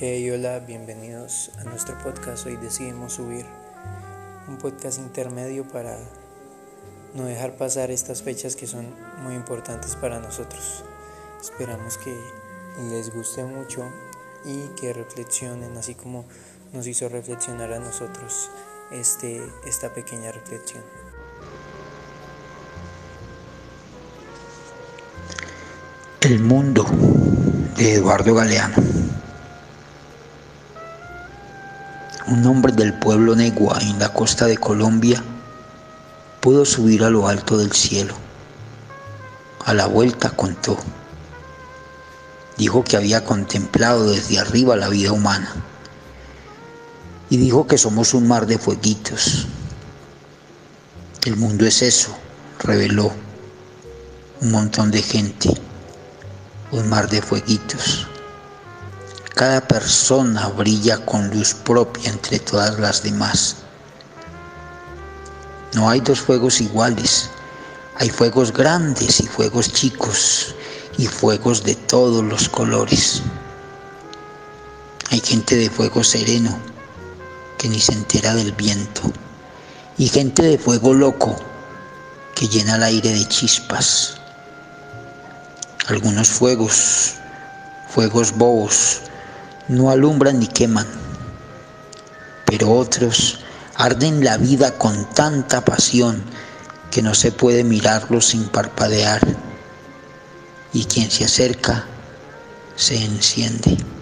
Hey, hola, bienvenidos a nuestro podcast. Hoy decidimos subir un podcast intermedio para no dejar pasar estas fechas que son muy importantes para nosotros. Esperamos que les guste mucho y que reflexionen, así como nos hizo reflexionar a nosotros este, esta pequeña reflexión. El mundo de Eduardo Galeano. Un hombre del pueblo Negua en la costa de Colombia, pudo subir a lo alto del cielo. A la vuelta contó. Dijo que había contemplado desde arriba la vida humana. Y dijo que somos un mar de fueguitos. El mundo es eso, reveló. Un montón de gente. Un mar de fueguitos. Cada persona brilla con luz propia entre todas las demás. No hay dos fuegos iguales. Hay fuegos grandes y fuegos chicos y fuegos de todos los colores. Hay gente de fuego sereno que ni se entera del viento y gente de fuego loco que llena el aire de chispas. Algunos fuegos, fuegos bobos, no alumbran ni queman, pero otros arden la vida con tanta pasión que no se puede mirarlos sin parpadear, y quien se acerca se enciende.